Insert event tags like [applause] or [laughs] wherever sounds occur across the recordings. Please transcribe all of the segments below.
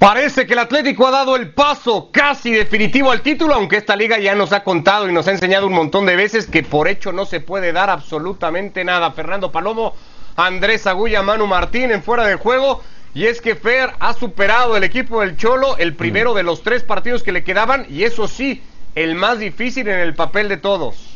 Parece que el Atlético ha dado el paso casi definitivo al título, aunque esta liga ya nos ha contado y nos ha enseñado un montón de veces que por hecho no se puede dar absolutamente nada. Fernando Palomo, Andrés Agulla, Manu Martín en fuera del juego. Y es que Fer ha superado el equipo del Cholo, el primero de los tres partidos que le quedaban, y eso sí, el más difícil en el papel de todos.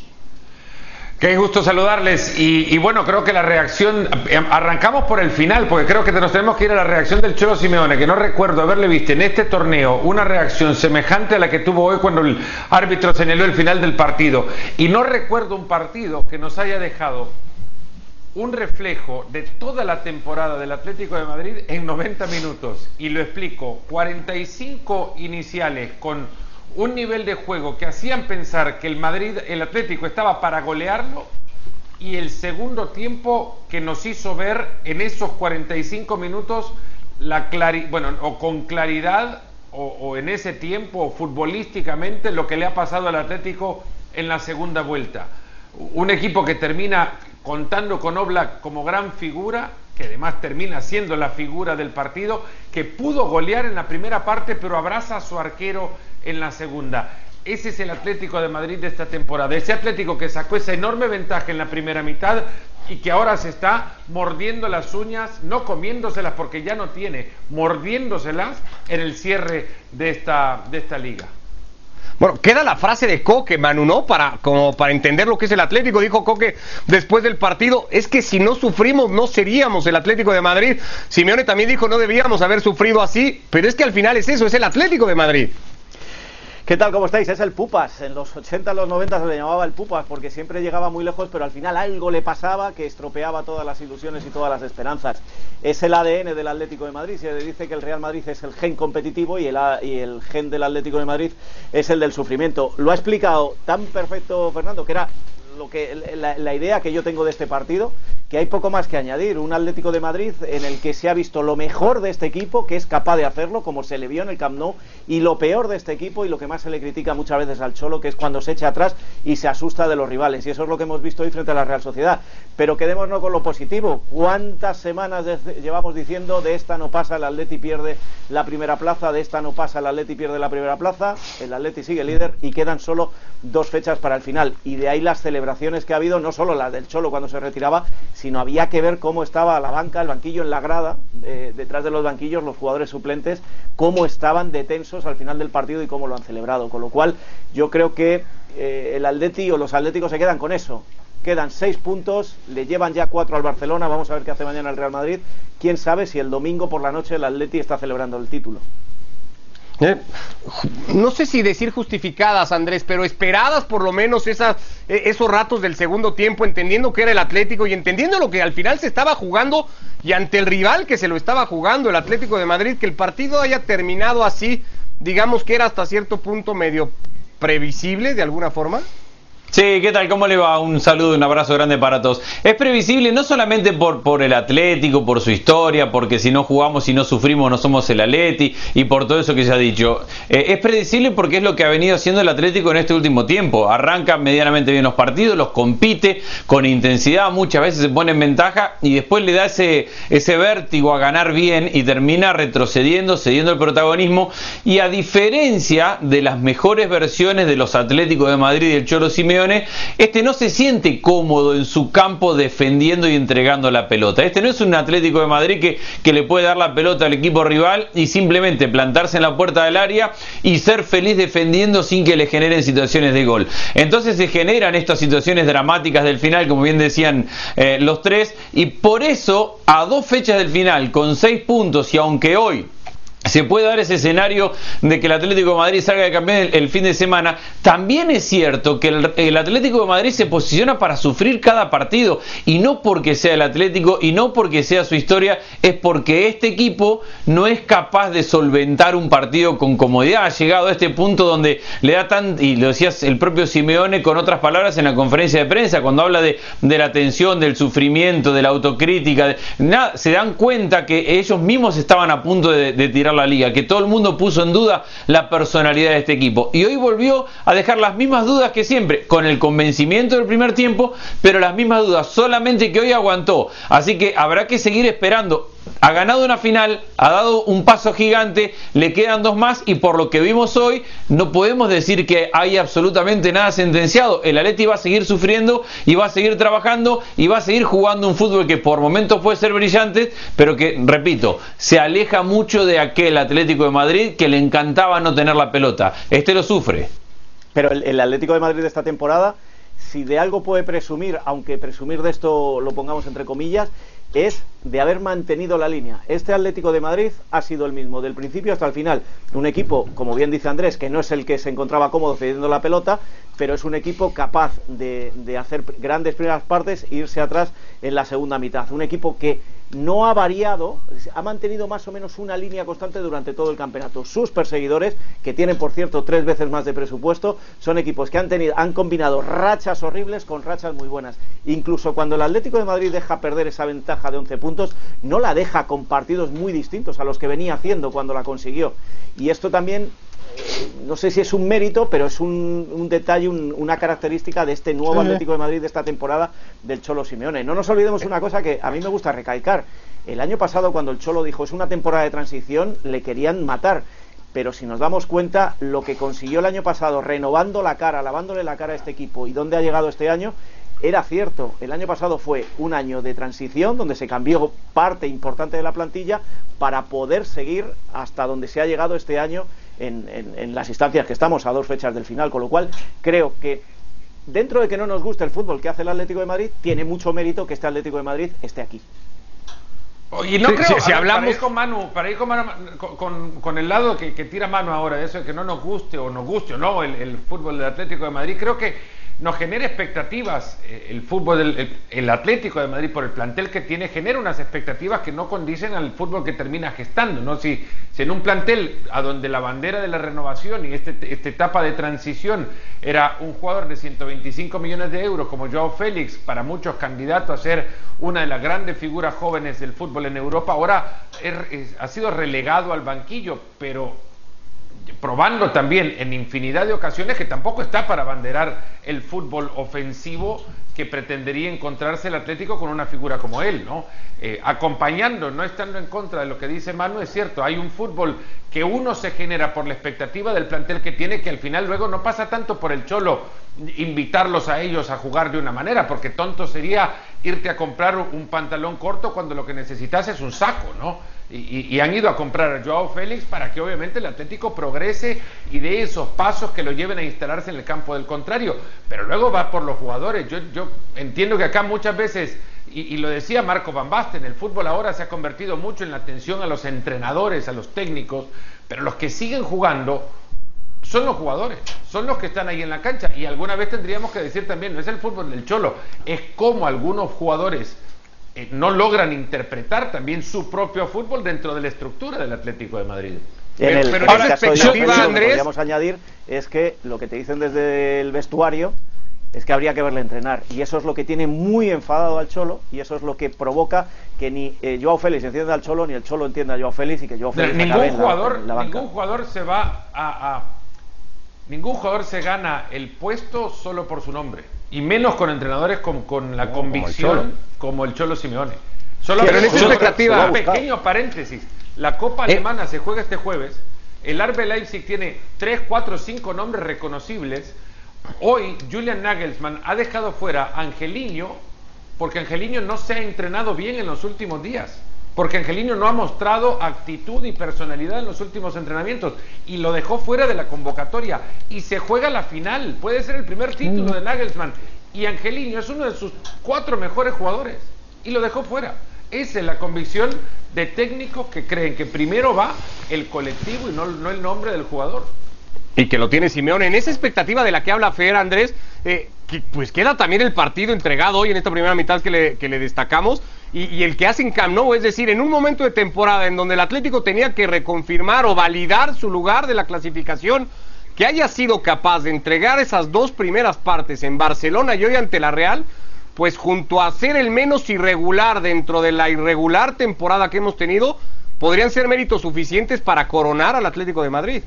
Qué gusto saludarles y, bueno, creo que la reacción, eh, arrancamos por el final, porque creo que nos tenemos que ir a la reacción del Cholo Simeone, que no recuerdo haberle visto en este torneo una reacción semejante a la que tuvo hoy cuando el árbitro señaló el final del partido. Y no recuerdo un partido que nos haya dejado un reflejo de toda la temporada del Atlético de Madrid en 90 minutos. Y lo explico, 45 iniciales con un nivel de juego que hacían pensar que el Madrid, el Atlético estaba para golearlo y el segundo tiempo que nos hizo ver en esos 45 minutos la bueno, o con claridad o, o en ese tiempo futbolísticamente lo que le ha pasado al Atlético en la segunda vuelta. Un equipo que termina contando con Oblak como gran figura, que además termina siendo la figura del partido, que pudo golear en la primera parte, pero abraza a su arquero en la segunda. Ese es el Atlético de Madrid de esta temporada. Ese Atlético que sacó esa enorme ventaja en la primera mitad y que ahora se está mordiendo las uñas, no comiéndoselas porque ya no tiene, mordiéndoselas en el cierre de esta, de esta liga. Bueno, queda la frase de Coque, Manu, ¿no? Para, como para entender lo que es el Atlético. Dijo Coque después del partido, es que si no sufrimos no seríamos el Atlético de Madrid. Simeone también dijo, no debíamos haber sufrido así, pero es que al final es eso, es el Atlético de Madrid. ¿Qué tal? ¿Cómo estáis? Es el Pupas. En los 80, los 90 se le llamaba el Pupas porque siempre llegaba muy lejos, pero al final algo le pasaba que estropeaba todas las ilusiones y todas las esperanzas. Es el ADN del Atlético de Madrid. Se dice que el Real Madrid es el gen competitivo y el gen del Atlético de Madrid es el del sufrimiento. Lo ha explicado tan perfecto Fernando que era lo que la, idea que yo tengo de este partido, que hay poco más que añadir. Un Atlético de Madrid en el que se ha visto lo mejor de este equipo, que es capaz de hacerlo, como se le vio en el Camp Nou, y lo peor de este equipo y lo que más se le critica muchas veces al Cholo, que es cuando se echa atrás y se asusta de los rivales. Y eso es lo que hemos visto hoy frente a la Real Sociedad. Pero quedémonos con lo positivo. ¿Cuántas semanas llevamos diciendo de esta no pasa, el Atleti pierde la primera plaza, de esta no pasa, el Atleti pierde la primera plaza, el Atleti sigue líder y quedan solo dos fechas para el final. Y de ahí las celebraciones que ha habido, no solo las del Cholo cuando se retiraba, había que ver cómo estaba la banca, el banquillo en la grada, detrás de los banquillos, los jugadores suplentes, cómo estaban detensos al final del partido y cómo lo han celebrado. Con lo cual, yo creo que eh, el Atleti o los Atléticos se quedan con eso. Quedan seis puntos, le llevan ya cuatro al Barcelona, vamos a ver qué hace mañana el Real Madrid. Quién sabe si el domingo por la noche el Atleti está celebrando el título. Eh, no sé si decir justificadas, Andrés, pero esperadas por lo menos esas, eh, esos ratos del segundo tiempo, entendiendo que era el Atlético y entendiendo lo que al final se estaba jugando y ante el rival que se lo estaba jugando, el Atlético de Madrid, que el partido haya terminado así, digamos que era hasta cierto punto medio previsible de alguna forma. Sí, ¿qué tal? ¿Cómo le va? Un saludo, un abrazo grande para todos. Es previsible no solamente por, por el Atlético, por su historia, porque si no jugamos y no sufrimos no somos el Atleti y por todo eso que se ha dicho. Eh, es predecible porque es lo que ha venido haciendo el Atlético en este último tiempo. Arranca medianamente bien los partidos, los compite con intensidad, muchas veces se pone en ventaja y después le da ese, ese vértigo a ganar bien y termina retrocediendo, cediendo el protagonismo. Y a diferencia de las mejores versiones de los Atléticos de Madrid y el Cholo Simeone, este no se siente cómodo en su campo defendiendo y entregando la pelota. Este no es un Atlético de Madrid que, que le puede dar la pelota al equipo rival y simplemente plantarse en la puerta del área y ser feliz defendiendo sin que le generen situaciones de gol. Entonces se generan estas situaciones dramáticas del final, como bien decían eh, los tres, y por eso a dos fechas del final, con seis puntos, y aunque hoy se puede dar ese escenario de que el Atlético de Madrid salga de campeón el, fin de semana. También es cierto que el, Atlético de Madrid se posiciona para sufrir cada partido y no porque sea el Atlético y no porque sea su historia, es porque este equipo no es capaz de solventar un partido con comodidad. Ha llegado a este punto donde le da tan, y lo decías el propio Simeone con otras palabras en la conferencia de prensa, cuando habla de, la tensión, del sufrimiento, de la autocrítica, nada, se dan cuenta que ellos mismos estaban a punto de, de tirar la liga, que todo el mundo puso en duda la personalidad de este equipo. Y hoy volvió a dejar las mismas dudas que siempre, con el convencimiento del primer tiempo, pero las mismas dudas, solamente que hoy aguantó. Así que habrá que seguir esperando ha ganado una final, ha dado un paso gigante, le quedan dos más y por lo que vimos hoy no podemos decir que hay absolutamente nada sentenciado. El Atleti va a seguir sufriendo y va a seguir trabajando y va a seguir jugando un fútbol que por momentos puede ser brillante, pero que, repito, se aleja mucho de aquel Atlético de Madrid que le encantaba no tener la pelota. Este lo sufre. Pero el, el Atlético de Madrid de esta temporada, si de algo puede presumir, aunque presumir de esto lo pongamos entre comillas, es de haber mantenido la línea. Este Atlético de Madrid ha sido el mismo, del principio hasta el final. Un equipo, como bien dice Andrés, que no es el que se encontraba cómodo cediendo la pelota, pero es un equipo capaz de, de hacer grandes primeras partes e irse atrás en la segunda mitad. Un equipo que no ha variado, ha mantenido más o menos una línea constante durante todo el campeonato. Sus perseguidores, que tienen por cierto tres veces más de presupuesto, son equipos que han tenido, han combinado rachas horribles con rachas muy buenas. Incluso cuando el Atlético de Madrid deja perder esa ventaja de 11 puntos, no la deja con partidos muy distintos a los que venía haciendo cuando la consiguió. Y esto también no sé si es un mérito, pero es un, un detalle, un, una característica de este nuevo Atlético de Madrid de esta temporada del Cholo Simeone. No nos olvidemos una cosa que a mí me gusta recalcar. El año pasado, cuando el Cholo dijo es una temporada de transición, le querían matar. Pero si nos damos cuenta, lo que consiguió el año pasado, renovando la cara, lavándole la cara a este equipo y dónde ha llegado este año, era cierto. El año pasado fue un año de transición donde se cambió parte importante de la plantilla para poder seguir hasta donde se ha llegado este año en, en, en, las instancias que estamos a dos fechas del final, con lo cual creo que dentro de que no nos guste el fútbol que hace el Atlético de Madrid, tiene mucho mérito que este Atlético de Madrid esté aquí. Y no sí, creo, sí, si ver, hablamos... para ir con Manu, para ir con, Manu, con, con, con el lado que, que, tira Manu ahora, eso de que no nos guste o nos guste o no el, el fútbol del Atlético de Madrid, creo que nos genera expectativas. Eh, el fútbol, el, el, Atlético de Madrid, por el plantel que tiene, genera unas expectativas que no condicen al fútbol que termina gestando. ¿no? Si, si en un plantel a donde la bandera de la renovación y este, esta etapa de transición era un jugador de 125 millones de euros como Joao Félix, para muchos candidato a ser una de las grandes figuras jóvenes del fútbol en Europa, ahora ha sido relegado al banquillo, pero probando también en infinidad de ocasiones que tampoco está para abanderar el fútbol ofensivo que pretendería encontrarse el Atlético con una figura como él, ¿no? Eh, acompañando, no estando en contra de lo que dice Manu, es cierto, hay un fútbol que uno se genera por la expectativa del plantel que tiene, que al final luego no pasa tanto por el cholo invitarlos a ellos a jugar de una manera, porque tonto sería irte a comprar un pantalón corto cuando lo que necesitas es un saco, ¿no? Y, han ido a comprar a Joao Félix para que obviamente el Atlético progrese y dé esos pasos que lo lleven a instalarse en el campo del contrario. Pero luego va por los jugadores. Yo, yo entiendo que acá muchas veces, y, y, lo decía Marco Van Basten, el fútbol ahora se ha convertido mucho en la atención a los entrenadores, a los técnicos, pero los que siguen jugando son los jugadores, son los que están ahí en la cancha. Y alguna vez tendríamos que decir también, no es el fútbol del cholo, es como algunos jugadores eh, no logran interpretar también su propio fútbol dentro de la estructura del Atlético de Madrid. En el, pero ahora, caso de yo, Andrés, lo que podríamos añadir es que lo que te dicen desde el vestuario es que habría que verle entrenar. Y eso es lo que tiene muy enfadado al Cholo y eso es lo que provoca que ni eh, Joao Félix entienda al Cholo ni el Cholo entienda a Joao Félix y que Joao Félix ningún jugador en la, en la ningún jugador se va a, a ningún jugador se gana el puesto solo por su nombre y menos con entrenadores con, con la no, convicción como el, como el Cholo Simeone. Solo un pequeño paréntesis. La Copa eh. Alemana se juega este jueves. El Arbe Leipzig tiene 3, 4, 5 nombres reconocibles. Hoy Julian Nagelsmann ha dejado fuera a Angelino porque Angelino no se ha entrenado bien en los últimos días. Porque Angelino no ha mostrado actitud y personalidad en los últimos entrenamientos y lo dejó fuera de la convocatoria y se juega la final. Puede ser el primer título de Nagelsmann y Angelino es uno de sus cuatro mejores jugadores y lo dejó fuera. Esa es la convicción de técnicos que creen que primero va el colectivo y no, no el nombre del jugador. Y que lo tiene Simeone. En esa expectativa de la que habla Fer, Andrés, eh, que, pues queda también el partido entregado hoy en esta primera mitad que le, que le destacamos y, y, el que hace en Camp Nou, es decir, en un momento de temporada en donde el Atlético tenía que reconfirmar o validar su lugar de la clasificación, que haya sido capaz de entregar esas dos primeras partes en Barcelona y hoy ante la Real, pues junto a ser el menos irregular dentro de la irregular temporada que hemos tenido, podrían ser méritos suficientes para coronar al Atlético de Madrid.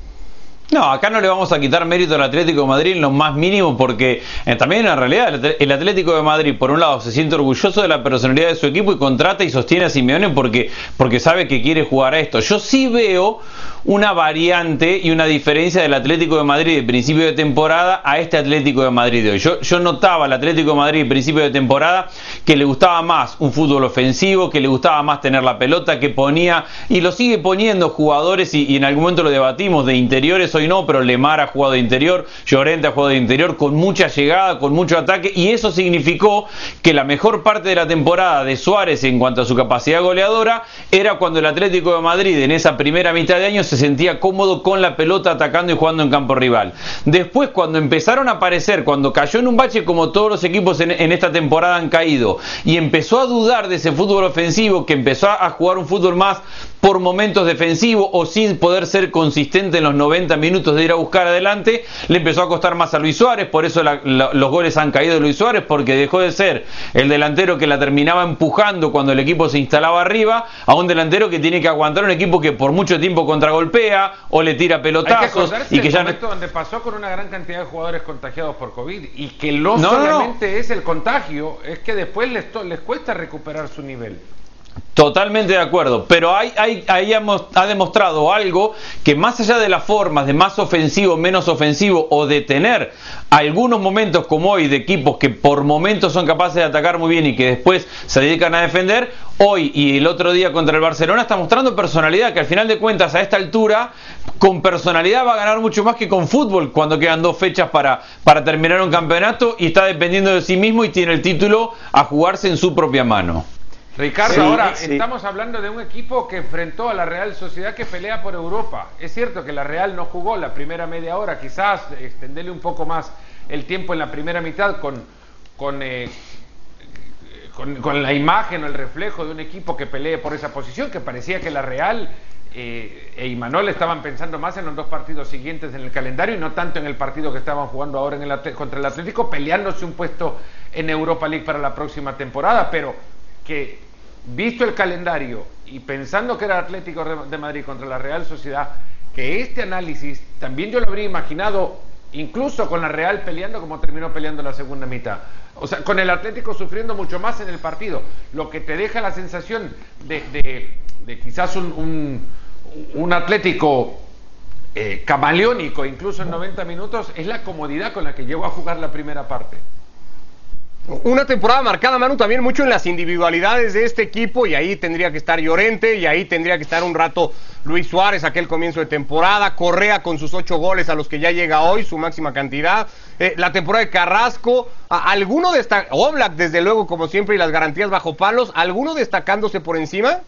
No, acá no le vamos a quitar mérito al Atlético de Madrid en lo más mínimo porque eh, también en realidad el Atlético de Madrid por un lado se siente orgulloso de la personalidad de su equipo y contrata y sostiene a Simeone porque, porque sabe que quiere jugar a esto. Yo sí veo una variante y una diferencia del Atlético de Madrid de principio de temporada a este Atlético de Madrid de hoy. Yo, yo notaba al Atlético de Madrid de principio de temporada que le gustaba más un fútbol ofensivo, que le gustaba más tener la pelota, que ponía, y lo sigue poniendo jugadores, y, en algún momento lo debatimos, de interiores hoy no, pero Lemar ha jugado de interior, Llorente ha jugado de interior, con mucha llegada, con mucho ataque, y eso significó que la mejor parte de la temporada de Suárez en cuanto a su capacidad goleadora era cuando el Atlético de Madrid en esa primera mitad de año se sentía cómodo con la pelota atacando y jugando en campo rival. Después, cuando empezaron a aparecer, cuando cayó en un bache como todos los equipos en, esta temporada han caído, y empezó a dudar de ese fútbol ofensivo, que empezó a jugar un fútbol más por momentos defensivos o sin poder ser consistente en los 90 minutos de ir a buscar adelante, le empezó a costar más a Luis Suárez, por eso los goles han caído de Luis Suárez, porque dejó de ser el delantero que la terminaba empujando cuando el equipo se instalaba arriba, a un delantero que tiene que aguantar un equipo que por mucho tiempo contragolpea o le tira pelotazos y que ya no... donde pasó con una gran cantidad de jugadores contagiados por COVID y que no, solamente es el contagio, es que después les, les cuesta recuperar su nivel. Totalmente de acuerdo, pero hay, ahí ha demostrado algo que más allá de las formas de más ofensivo, menos ofensivo o de tener algunos momentos como hoy de equipos que por momentos son capaces de atacar muy bien y que después se dedican a defender, hoy y el otro día contra el Barcelona está mostrando personalidad que al final de cuentas a esta altura con personalidad va a ganar mucho más que con fútbol cuando quedan dos fechas para terminar un campeonato y está dependiendo de sí mismo y tiene el título a jugarse en su propia mano. Ricardo, ahora estamos hablando de un equipo que enfrentó a la Real Sociedad que pelea por Europa. Es cierto que la Real no jugó la primera media hora, quizás extenderle un poco más el tiempo en la primera mitad con, con, eh, con, la imagen o el reflejo de un equipo que pelee por esa posición, que parecía que la Real eh, e Imanol estaban pensando más en los dos partidos siguientes en el calendario y no tanto en el partido que estaban jugando ahora en el, contra el Atlético, peleándose un puesto en Europa League para la próxima temporada, pero que visto el calendario y pensando que era Atlético de Madrid contra la Real Sociedad, que este análisis también yo lo habría imaginado incluso con la Real peleando como terminó peleando la segunda mitad. O sea, con el Atlético sufriendo mucho más en el partido, lo que te deja la sensación de, quizás un, Atlético eh, camaleónico, incluso en 90 minutos, es la comodidad con la que llegó a jugar la primera parte. Una temporada marcada, Manu, también mucho en las individualidades de este equipo y ahí tendría que estar Llorente y ahí tendría que estar un rato Luis Suárez, aquel comienzo de temporada, Correa con sus ocho goles a los que ya llega hoy, su máxima cantidad, eh, la temporada de Carrasco, ¿alguno destaca, Oblak desde luego como siempre y las garantías bajo palos, ¿alguno destacándose por encima?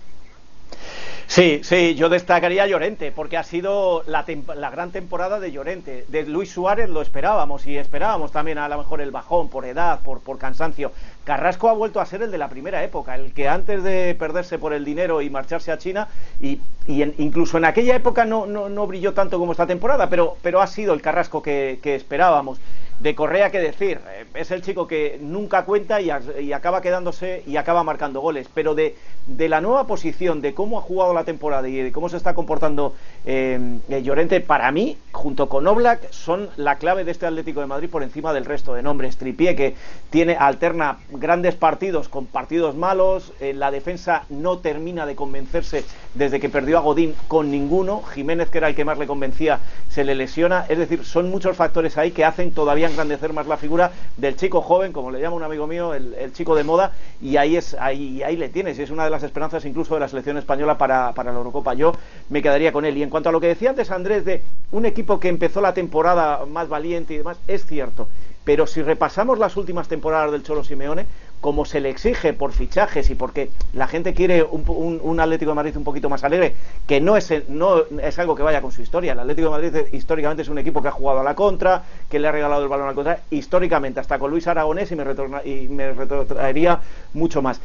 Sí, sí, yo destacaría a Llorente, porque ha sido la, gran temporada de Llorente. De Luis Suárez lo esperábamos y esperábamos también a lo mejor el bajón por edad, por, por cansancio. Carrasco ha vuelto a ser el de la primera época, el que antes de perderse por el dinero y marcharse a China, y, incluso en aquella época no, no, brilló tanto como esta temporada, pero, pero ha sido el Carrasco que, que esperábamos. De Correa, que decir, eh, es el chico que nunca cuenta y, acaba quedándose y acaba marcando goles. Pero de, de, la nueva posición, de cómo ha jugado la temporada y de cómo se está comportando eh, Llorente, para mí, junto con Oblak, son la clave de este Atlético de Madrid por encima del resto de nombres. Tripié, que tiene, alterna grandes partidos con partidos malos, eh, la defensa no termina de convencerse desde que perdió a Godín con ninguno. Jiménez, que era el que más le convencía, se le lesiona. Es decir, son muchos factores ahí que hacen todavía engrandecer más la figura del chico joven, como le llama un amigo mío, el, chico de moda, y ahí es ahí, ahí le tienes, y es una de las esperanzas incluso de la selección española para, para la Eurocopa. Yo me quedaría con él. Y en cuanto a lo que decía antes Andrés de un equipo que empezó la temporada más valiente y demás, es cierto. Pero si repasamos las últimas temporadas del Cholo Simeone, como se le exige por fichajes y porque la gente quiere un, Atlético de Madrid un poquito más alegre, que no es, no es algo que vaya con su historia. El Atlético de Madrid históricamente es un equipo que ha jugado a la contra, que le ha regalado el balón a la contra, históricamente, hasta con Luis Aragonés y me, y me retrotraería mucho más.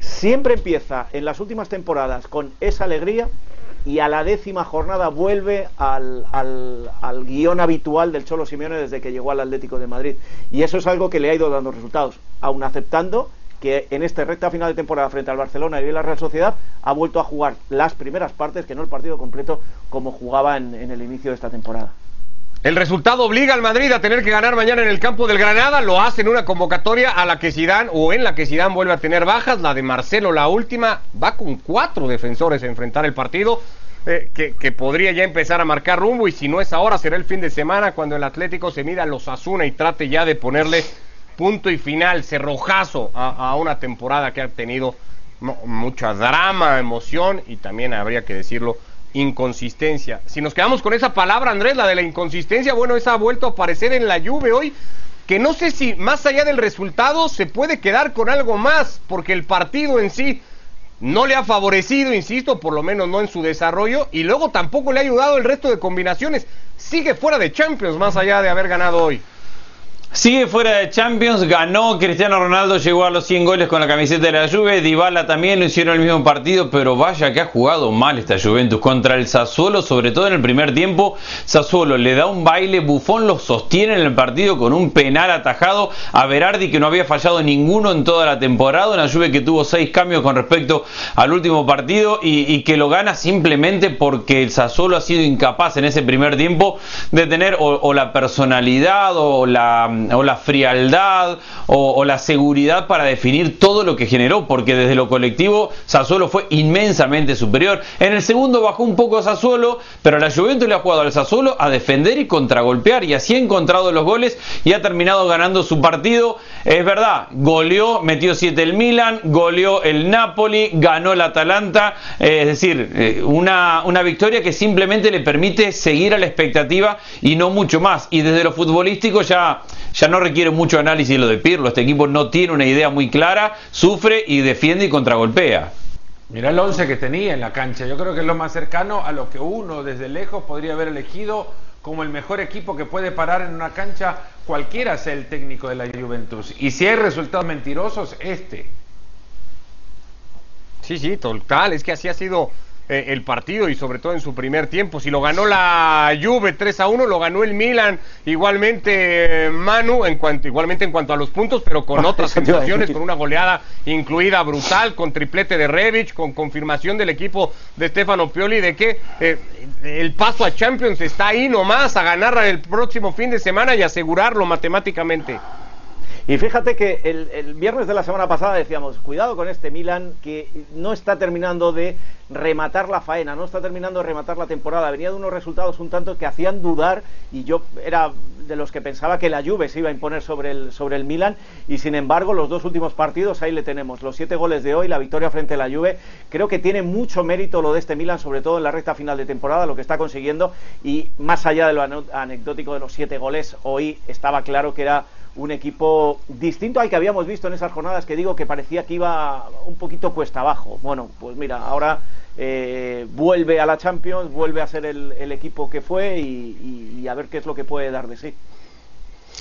Siempre empieza en las últimas temporadas con esa alegría y a la décima jornada vuelve al, al, guion habitual del Cholo Simeone desde que llegó al Atlético de Madrid. Y eso es algo que le ha ido dando resultados, aun aceptando que en esta recta final de temporada frente al Barcelona y la Real Sociedad ha vuelto a jugar las primeras partes, que no el partido completo, como jugaba en, en el inicio de esta temporada. El resultado obliga al Madrid a tener que ganar mañana en el campo del Granada. Lo hace en una convocatoria a la que Zidane o en la que Zidane vuelve a tener bajas. La de Marcelo, la última, va con cuatro defensores a enfrentar el partido. Eh, que, podría ya empezar a marcar rumbo y si no es ahora será el fin de semana cuando el Atlético se mida a los Asuna y trate ya de ponerle punto y final, cerrojazo a, a una temporada que ha tenido mucha drama, emoción y también habría que decirlo inconsistencia. Si nos quedamos con esa palabra, Andrés, la de la inconsistencia, bueno, esa ha vuelto a aparecer en la lluvia hoy, que no sé si más allá del resultado se puede quedar con algo más, porque el partido en sí no le ha favorecido, insisto, por lo menos no en su desarrollo, y luego tampoco le ha ayudado el resto de combinaciones. Sigue fuera de Champions, más allá de haber ganado hoy. Sigue fuera de Champions, ganó Cristiano Ronaldo, llegó a los 100 goles con la camiseta de la Juve, Dybala también lo hicieron el mismo partido, pero vaya que ha jugado mal esta Juventus contra el Sassuolo, sobre todo en el primer tiempo. Sassuolo le da un baile, Buffon lo sostiene en el partido con un penal atajado a Berardi que no había fallado ninguno en toda la temporada, una Juve que tuvo seis cambios con respecto al último partido y, que lo gana simplemente porque el Sassuolo ha sido incapaz en ese primer tiempo de tener o la personalidad o la o la frialdad o, la seguridad para definir todo lo que generó, porque desde lo colectivo Sassuolo fue inmensamente superior. En el segundo bajó un poco Sassuolo, pero la Juventus le ha jugado al Sassuolo a defender y contragolpear y así ha encontrado los goles y ha terminado ganando su partido. Es verdad, goleó, metió 7 el Milan, goleó el Napoli, ganó el Atalanta, es decir, eh, una, una victoria que simplemente le permite seguir a la expectativa y no mucho más. Y desde lo futbolístico ya ya no requiere mucho análisis lo de Pirlo. Este equipo no tiene una idea muy clara, sufre y defiende y contragolpea. Mira el 11 que tenía en la cancha. Yo creo que es lo más cercano a lo que uno desde lejos podría haber elegido como el mejor equipo que puede parar en una cancha cualquiera sea el técnico de la Juventus. Y si hay resultados mentirosos, este. Sí, sí, total. Es que así ha sido eh, el partido y sobre todo en su primer tiempo. Si lo ganó la Juve 3 a 1, lo ganó el Milan igualmente eh, Manu, en cuanto, igualmente en cuanto a los puntos, pero con [laughs] otras sensaciones, con una goleada incluida brutal, con triplete de Rebic, con confirmación del equipo de Stefano Pioli de que eh, el paso a Champions está ahí nomás, a ganar el próximo fin de semana y asegurarlo matemáticamente. Y fíjate que el, viernes de la semana pasada decíamos, cuidado con este Milan que no está terminando de rematar la faena, no está terminando de rematar la temporada. Venía de unos resultados un tanto que hacían dudar y yo era de los que pensaba que la Juve se iba a imponer sobre el, sobre el Milan y sin embargo los dos últimos partidos ahí le tenemos. Los siete goles de hoy, la victoria frente a la Juve, creo que tiene mucho mérito lo de este Milan, sobre todo en la recta final de temporada, lo que está consiguiendo y más allá de lo anecdótico de los siete goles, hoy estaba claro que era un equipo distinto al que habíamos visto en esas jornadas que digo que parecía que iba un poquito cuesta abajo. Bueno, pues mira, ahora eh, vuelve a la Champions, vuelve a ser el, equipo que fue y, a ver qué es lo que puede dar de sí.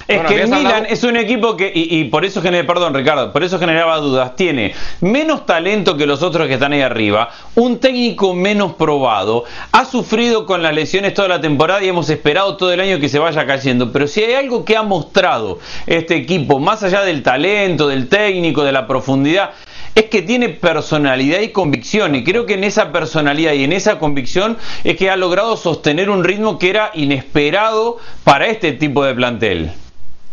Es bueno, que el Milan es un equipo que, y, y, por eso perdón Ricardo, por eso generaba dudas, tiene menos talento que los otros que están ahí arriba, un técnico menos probado, ha sufrido con las lesiones toda la temporada y hemos esperado todo el año que se vaya cayendo, pero si hay algo que ha mostrado este equipo, más allá del talento, del técnico, de la profundidad, es que tiene personalidad y convicción y creo que en esa personalidad y en esa convicción es que ha logrado sostener un ritmo que era inesperado para este tipo de plantel.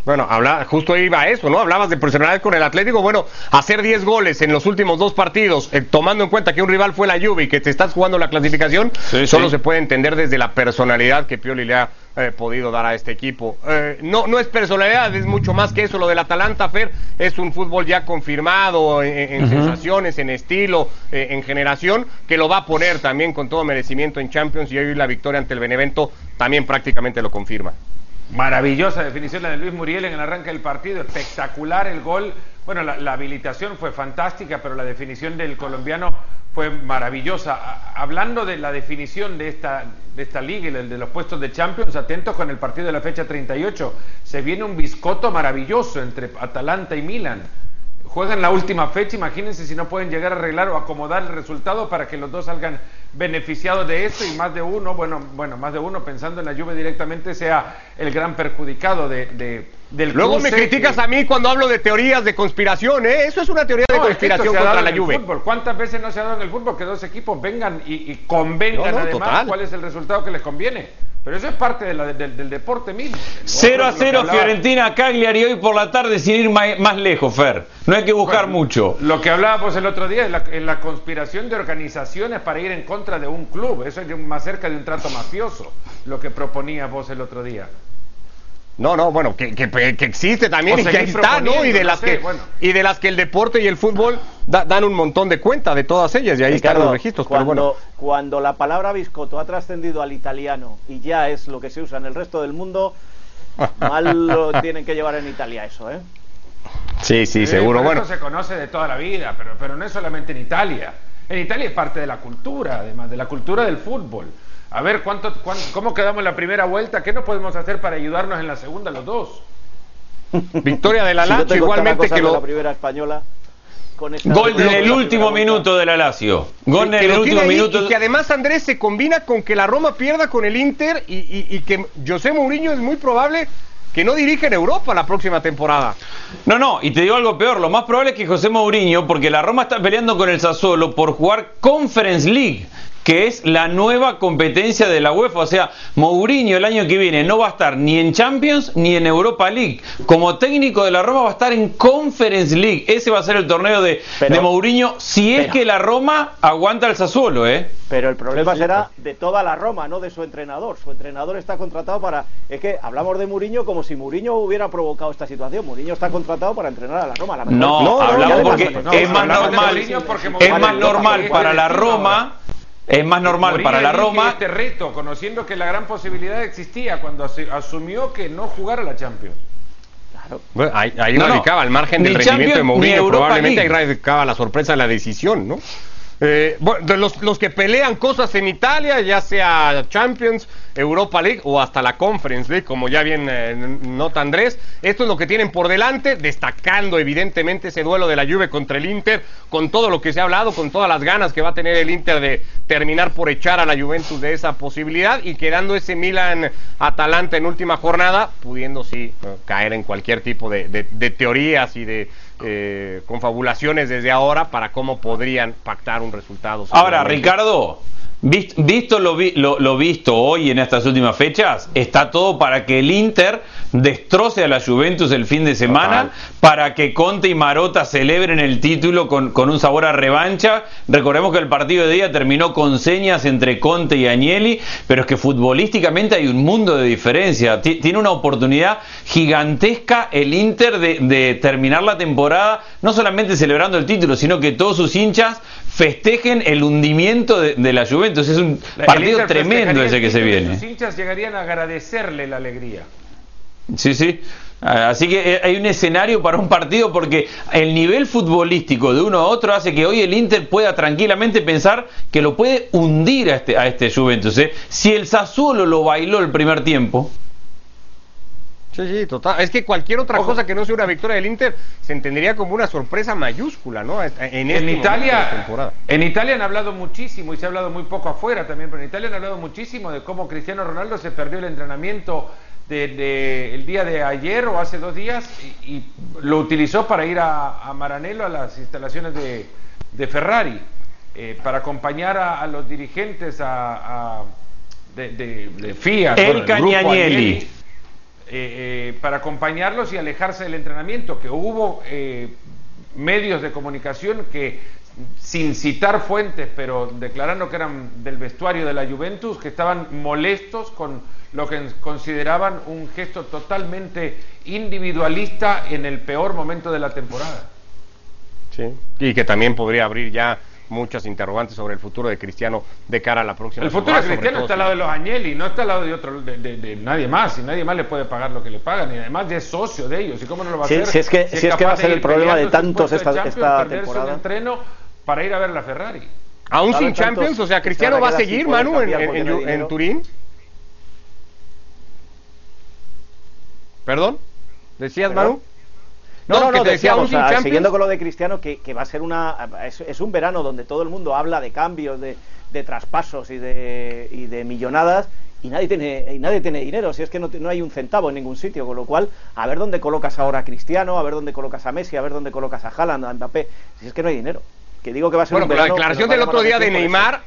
Bueno, habla, justo iba a eso, ¿no? Hablabas de personalidad con el Atlético. Bueno, hacer 10 goles en los últimos dos partidos, eh, tomando en cuenta que un rival fue la Juve y que te estás jugando la clasificación, sí, solo sí. se puede entender desde la personalidad que Pioli le ha eh, podido dar a este equipo. Eh, no, no es personalidad, es mucho más que eso. Lo del Atalanta, Fer, es un fútbol ya confirmado en, en uh -huh. sensaciones, en estilo, en generación, que lo va a poner también con todo merecimiento en Champions y hoy la victoria ante el Benevento también prácticamente lo confirma. Maravillosa definición la de Luis Muriel en el arranque del partido, espectacular el gol. Bueno, la, habilitación fue fantástica, pero la definición del colombiano fue maravillosa. Hablando de la definición de esta, de esta liga y de los puestos de Champions, atentos con el partido de la fecha 38. Se viene un biscoto maravilloso entre Atalanta y Milan. Juegan la última fecha, imagínense si no pueden llegar a arreglar o acomodar el resultado para que los dos salgan beneficiados de esto y más de uno, bueno, bueno, más de uno pensando en la lluvia directamente sea el gran perjudicado de, de del Luego me cruce criticas que- a mí cuando hablo de teorías de conspiración, ¿eh? Eso es una teoría de No, es que esto conspiración se ha contra dado la en fútbol. ¿Cuántas veces no se ha dado en el fútbol que dos equipos vengan y, y convengan No, no, además total. cuál es el resultado que les conviene? Pero eso es parte de la- del, del deporte mismo. 0 a Lo que 0 hablaba- Fiorentina Cagliari hoy por la tarde sin ir más lejos, Fer. No hay que buscar Bueno, mucho. Lo que hablábamos el otro día es la, en la conspiración de organizaciones para ir en contra de un club. Eso es más cerca de un trato mafioso, lo que proponías vos el otro día. No, no, bueno, que, que- que existe también O y que está, ¿no? Y de las sé, que bueno. y de las que el deporte y el fútbol da- dan un montón de cuenta de todas ellas y ahí están los registros. Pero cuando, bueno, cuando la palabra biscotto ha trascendido al italiano y ya es lo que se usa en el resto del mundo, [laughs] mal lo tienen que llevar en Italia eso, ¿eh? sí, sí, Sí, seguro. pero Bueno, Eso se conoce de toda la vida, pero, pero no es solamente en Italia. En Italia es parte de la cultura, además, de la cultura del fútbol. A ver, ¿cuánto, cuán- ¿cómo quedamos en la primera vuelta? ¿Qué nos podemos hacer para ayudarnos en la segunda los dos? [laughs] victoria de la Lazio igualmente que de lo la primera española con esta Gol en el último minuto de la Lazio. Gol en el último ahí minuto. y que además Andrés se combina con que la Roma pierda con el Inter y, y- y que José Mourinho es muy probable que no dirija en Europa la próxima temporada. No, no, y te digo algo peor, lo más probable es que José Mourinho, porque la Roma está peleando con el Sassuolo por jugar Conference League, que es la nueva competencia de la UEFA, o sea, Mourinho el año que viene no va a estar ni en Champions ni en Europa League. Como técnico de la Roma va a estar en Conference League. Ese va a ser el torneo de, Pero- de Mourinho si es pero- que la Roma aguanta el Sassuolo, ¿eh? Pero el problema será de toda la Roma, no de su entrenador. Su entrenador está contratado para. Es que hablamos de Mourinho como si Mourinho hubiera provocado esta situación. Mourinho está contratado para entrenar a la Roma. a la mejor. No, No, no, hablamos porque no, es más normal, es más no normal para la Roma, ahora. Es más normal para la Roma este reto, conociendo que la gran posibilidad existía cuando asu- asumió que no jugara la Champions. Claro. Bueno, ahí, ahí No, no. radicaba el margen del Ni rendimiento de Champions, ni Mourinho, probablemente ahí radicaba la sorpresa de la decisión, ¿no? Eh, bueno, los, los que pelean cosas en Italia, ya sea Champions, Europa League o hasta la Conference League, como ya bien eh, nota Andrés, esto es lo que tienen por delante, destacando evidentemente ese duelo de la Juve contra el Inter, con todo lo que se ha hablado, con todas las ganas que va a tener el Inter de terminar por echar a la Juventus de esa posibilidad y quedando ese Milan-Atalanta en última jornada, pudiendo sí eh, caer en cualquier tipo de- de teorías y de eh, confabulaciones desde ahora para cómo podrían pactar un resultado. Ahora. Ricardo, vis- visto lo, vi- lo- lo visto hoy en estas últimas fechas, está todo para que el Inter destroce a la Juventus el fin de semana, Total. para que Conte y Marota celebren el título con, con un sabor a revancha. Recordemos que el partido de día terminó con señas entre Conte y Agnelli, pero es que futbolísticamente hay un mundo de diferencia. Ti- Tiene una oportunidad gigantesca el Inter de, de terminar la temporada, no solamente celebrando el título, sino que todos sus hinchas festejen el hundimiento de, de la Juventus. Es un partido tremendo ese que se viene. Sus hinchas llegarían a agradecerle la alegría. Sí, sí. Ah, Así que eh, hay un escenario para un partido porque el nivel futbolístico de uno a otro hace que hoy el Inter pueda tranquilamente pensar que lo puede hundir a este, a este Juventus. ¿eh? Si el Sassuolo lo bailó el primer tiempo, Sí, sí, total. Es que cualquier otra Ojo. cosa que no sea una victoria del Inter se entendería como una sorpresa mayúscula, ¿no? En, este En Italia, temporada. en Italia han hablado muchísimo y se ha hablado muy poco afuera también, pero en Italia han hablado muchísimo de cómo Cristiano Ronaldo se perdió el entrenamiento de, de- el día de ayer o hace dos días y, y lo utilizó para ir a, a Maranello a las instalaciones de, de Ferrari eh, para acompañar a, a los dirigentes a, a- de, de, de FIA, El bueno, eh, eh, para acompañarlos y alejarse del entrenamiento, que hubo eh, medios de comunicación que, sin citar fuentes, pero declarando que eran del vestuario de la Juventus, que estaban molestos con lo que consideraban un gesto totalmente individualista en el peor momento de la temporada. Sí. Y que también podría abrir ya muchas interrogantes sobre el futuro de Cristiano de cara a la próxima El futuro de temporada, Cristiano está al lado de los Agnelli, no está al lado de otro de, de- de nadie más, y nadie más le puede pagar lo que le pagan, y además ya es socio de ellos, y cómo no lo va a Sí, hacer. si es que- si es que va a ser el problema de tantos esta- esta temporada. un entreno para ir a ver la Ferrari. Aún sin tantos Champions, o sea, Cristiano va a seguir, Manu, en. Turín. ¿Perdón? ¿Decías, ¿Perdón? Manu? No, no, no, te decíamos, ah, siguiendo con lo de Cristiano, que, que va a ser una. Es, es un verano donde todo el mundo habla de cambios, de, de traspasos y de, y de millonadas, y nadie tiene, y nadie tiene dinero, si es que no, no, hay un centavo en ningún sitio, con lo cual, a ver dónde colocas ahora a Cristiano, a ver dónde colocas a Messi, a ver dónde colocas a Haaland, a Mbappé, si es que no hay dinero. Que digo que va a ser bueno, un pero la declaración del otro día de Neymar,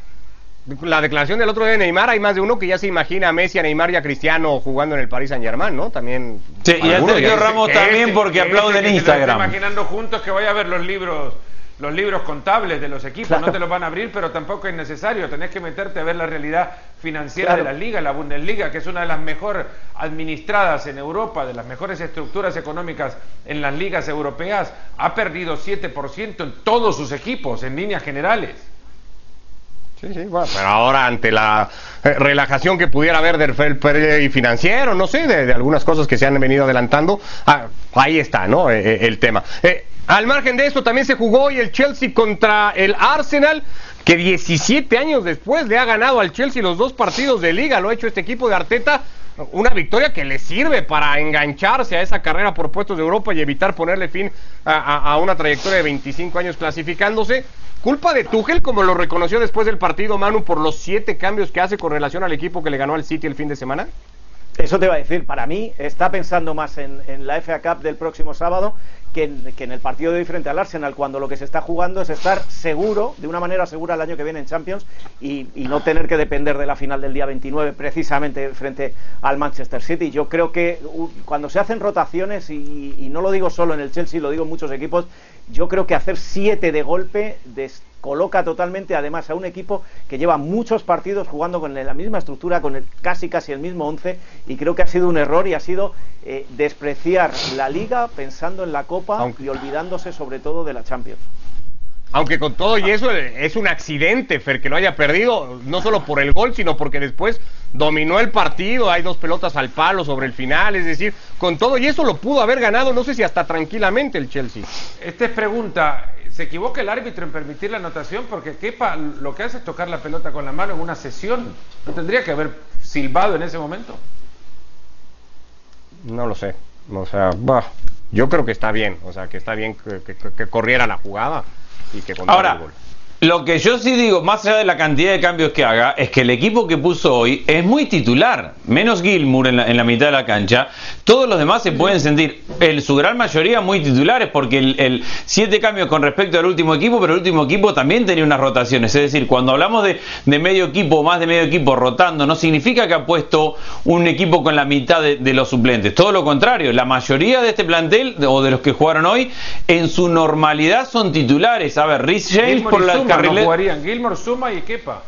la declaración del otro día de Neymar, hay más de uno que ya se imagina a Messi, a Neymar y a Cristiano jugando en el Paris Saint Germain, ¿no? También. Sí, y a Sergio Ramos también ese- porque que aplauden en Instagram. imaginando juntos que vaya a ver los libros los libros contables de los equipos, Claro. no te los van a abrir, pero tampoco es necesario, tenés que meterte a ver la realidad financiera Claro. de la liga, la Bundesliga, que es una de las mejor administradas en Europa, de las mejores estructuras económicas en las ligas europeas, ha perdido 7% en todos sus equipos, en líneas generales. Sí, sí, bueno, pero ahora ante la eh, relajación que pudiera haber del play financiero, no sé, de, de algunas cosas que se han venido adelantando, ah, ahí está, ¿no? Eh, eh, el tema. Eh, al margen de esto, también se jugó hoy el Chelsea contra el Arsenal, que 17 años después le ha ganado al Chelsea los dos partidos de liga, lo ha hecho este equipo de Arteta. Una victoria que le sirve para engancharse a esa carrera por puestos de Europa y evitar ponerle fin a, una trayectoria de 25 años clasificándose. Culpa de Tuchel, como lo reconoció después del partido Manu, por los siete cambios que hace con relación al equipo que le ganó al City el fin de semana. Eso te iba a decir, para mí está pensando más en, en la FA Cup del próximo sábado que en, el partido de hoy frente al Arsenal, cuando lo que se está jugando es estar seguro, de una manera segura el año que viene en Champions y, no tener que depender de la final del día 29 precisamente frente al Manchester City. Yo creo que cuando se hacen rotaciones, y, y no lo digo solo en el Chelsea, lo digo en muchos equipos, yo creo que hacer siete de golpe descoloca totalmente además a un equipo que lleva muchos partidos jugando con la misma estructura, con el, casi casi el mismo once y creo que ha sido un error y ha sido eh, despreciar la liga pensando en la Copa Aunque- y olvidándose sobre todo de la Champions. Aunque con todo y eso eh, es un accidente, Fer, que lo haya perdido, no solo por el gol, sino porque después dominó el partido, hay dos pelotas al palo sobre el final, es decir, con todo y eso lo pudo haber ganado, no sé si hasta tranquilamente el Chelsea. Esta es pregunta, ¿se equivoca el árbitro en permitir la anotación? Porque Kepa lo que hace es tocar la pelota con la mano en una sesión. ¿No tendría que haber silbado en ese momento? No lo sé. O sea, bah, yo creo que está bien. O sea, que está bien que, que- que corriera la jugada y que contara el Ahora, gol. Lo que yo sí digo, más allá de la cantidad de cambios que haga, es que el equipo que puso hoy es muy titular. Menos Gilmour en la, en la mitad de la cancha. Todos los demás se pueden sentir, en su gran mayoría, muy titulares, porque el, el siete cambios con respecto al último equipo, pero el último equipo también tenía unas rotaciones. Es decir, cuando hablamos de, de medio equipo o más de medio equipo rotando, no significa que ha puesto un equipo con la mitad de, de los suplentes. Todo lo contrario, la mayoría de este plantel, o de los que jugaron hoy, en su normalidad son titulares. A ver, Rhys James por la Suma no jugarían. Gilmore, Suma y Kepa.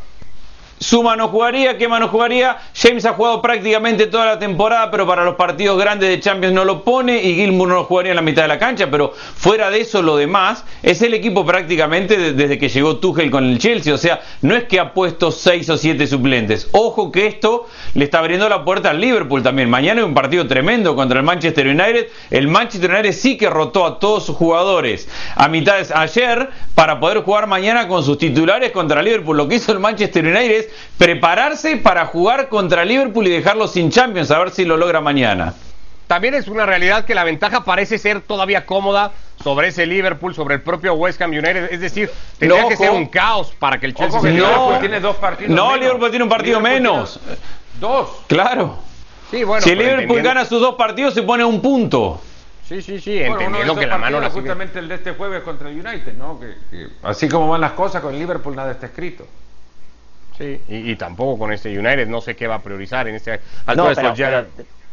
Suma no jugaría, Kema no jugaría. James ha jugado prácticamente toda la temporada, pero para los partidos grandes de Champions no lo pone. Y Gilmour no jugaría en la mitad de la cancha. Pero fuera de eso, lo demás es el equipo prácticamente de- desde que llegó Tuchel con el Chelsea. O sea, no es que ha puesto seis o siete suplentes. Ojo que esto le está abriendo la puerta al Liverpool también. Mañana hay un partido tremendo contra el Manchester United. El Manchester United sí que rotó a todos sus jugadores a mitades ayer para poder jugar mañana con sus titulares contra Liverpool. Lo que hizo el Manchester United es prepararse para jugar contra Liverpool y dejarlo sin Champions, a ver si lo logra mañana. También es una realidad que la ventaja parece ser todavía cómoda sobre ese Liverpool, sobre el propio West Ham United. Es decir, tendría No, que ser un caos para que el Chelsea Ojo se No. Liverpool tiene dos partidos No, menos. Liverpool tiene un partido Liverpool menos. tiene Dos. Claro. Sí, bueno, si el Liverpool entendiendo- gana sus dos partidos, se pone a un punto. Sí, sí, sí, Bueno, entendiendo que la mano la es sigue. justamente el de este jueves contra el United, ¿no? Que, que así como van las cosas con el Liverpool nada está escrito. Sí, y, y tampoco con este United, no sé qué va a priorizar en este No,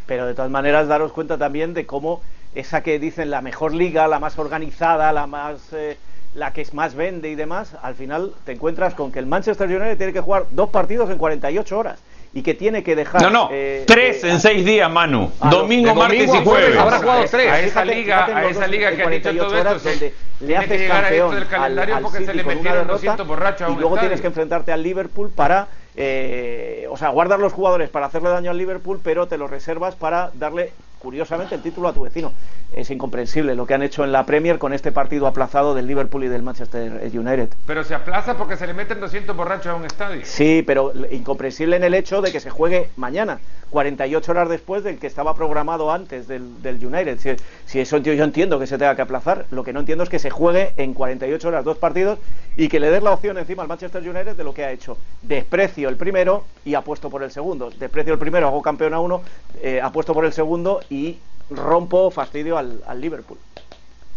pero de todas maneras daros cuenta también de cómo esa que dicen la mejor liga, la más organizada, la más eh, la que es más vende y demás, al final te encuentras con que el Manchester United tiene que jugar dos partidos en 48 horas y que tiene que dejar No, no, eh, tres eh, en seis días, Manu. Ah, domingo, martes domingo y jueves. Habrá jugado Es- tres. A esa liga, a esa liga que han dicho 48 todo horas esto, donde le haces que llegar a esto campeón del calendario al, al porque se le con una metieron derrota 200 borrachos a y luego tienes que enfrentarte al Liverpool para eh, o sea guardar los jugadores para hacerle daño al Liverpool pero te los reservas para darle curiosamente el título a tu vecino. Es incomprensible lo que han hecho en la Premier con este partido aplazado del Liverpool y del Manchester United. Pero se aplaza porque se le meten 200 borrachos a un estadio. Sí, pero incomprensible en el hecho de que se juegue mañana, 48 horas después del que estaba programado antes del, del United. Si, si eso yo entiendo que se tenga que aplazar, lo que no entiendo es que se juegue en 48 horas dos partidos y que le des la opción encima al Manchester United de lo que ha hecho. Desprecio el primero y apuesto por el segundo. Desprecio el primero, hago campeón a uno, eh, apuesto por el segundo y rompo fastidio al, al Liverpool.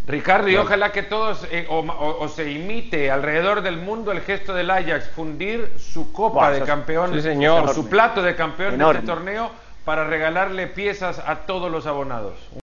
Ricardo, y ojalá que todos eh, o, o- o se imite alrededor del mundo el gesto del Ajax, fundir su copa Buah, de campeón, sí, señor. o su plato de campeón de Enorme. este torneo para regalarle piezas a todos los abonados.